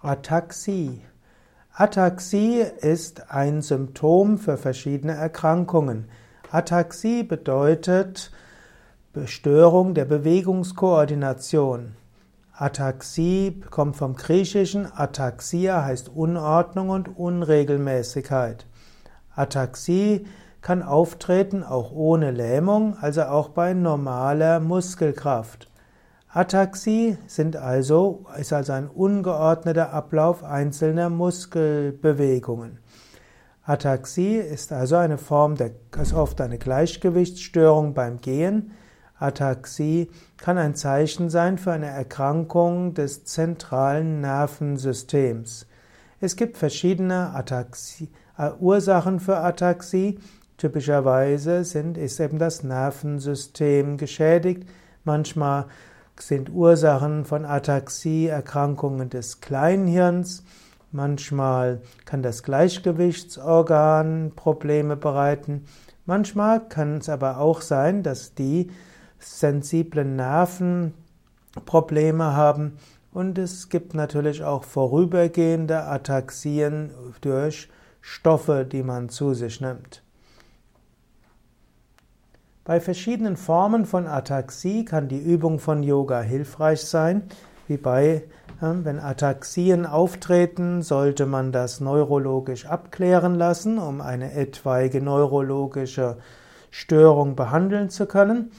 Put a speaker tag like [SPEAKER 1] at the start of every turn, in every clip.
[SPEAKER 1] Ataxie. Ataxie ist ein Symptom für verschiedene Erkrankungen. Ataxie bedeutet Störung der Bewegungskoordination. Ataxie kommt vom Griechischen. Ataxia heißt Unordnung und Unregelmäßigkeit. Ataxie kann auftreten auch ohne Lähmung, also auch bei normaler Muskelkraft. Ataxie sind also, ist also ein ungeordneter Ablauf einzelner Muskelbewegungen. Ataxie ist also eine Form der, ist oft eine Gleichgewichtsstörung beim Gehen. Ataxie kann ein Zeichen sein für eine Erkrankung des zentralen Nervensystems. Es gibt verschiedene Ataxie, äh, Ursachen für Ataxie. Typischerweise sind, ist eben das Nervensystem geschädigt. Manchmal sind Ursachen von Ataxie Erkrankungen des Kleinhirns. Manchmal kann das Gleichgewichtsorgan Probleme bereiten. Manchmal kann es aber auch sein, dass die sensiblen Nerven Probleme haben. Und es gibt natürlich auch vorübergehende Ataxien durch Stoffe, die man zu sich nimmt. Bei verschiedenen Formen von Ataxie kann die Übung von Yoga hilfreich sein, wie bei, wenn Ataxien auftreten, sollte man das neurologisch abklären lassen, um eine etwaige neurologische Störung behandeln zu können.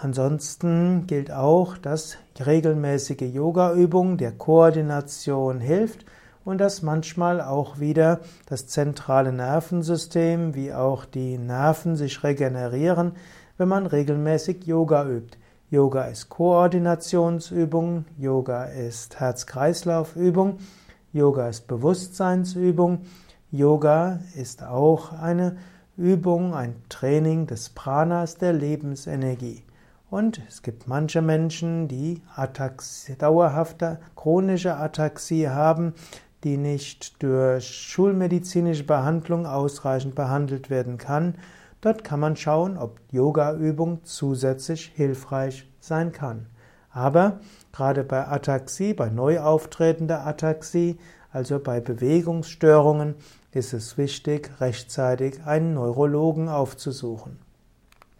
[SPEAKER 1] Ansonsten gilt auch, dass regelmäßige Yogaübung der Koordination hilft und dass manchmal auch wieder das zentrale Nervensystem wie auch die Nerven sich regenerieren, wenn man regelmäßig Yoga übt. Yoga ist Koordinationsübung, Yoga ist Herz-Kreislauf-Übung, Yoga ist Bewusstseinsübung, Yoga ist auch eine Übung, ein Training des Pranas, der Lebensenergie. Und es gibt manche Menschen, die Ataxie, dauerhafte chronische Ataxie haben, die nicht durch schulmedizinische Behandlung ausreichend behandelt werden kann. Dort kann man schauen, ob Yoga-Übung zusätzlich hilfreich sein kann. Aber gerade bei Ataxie, bei neu auftretender Ataxie, also bei Bewegungsstörungen, ist es wichtig, rechtzeitig einen Neurologen aufzusuchen.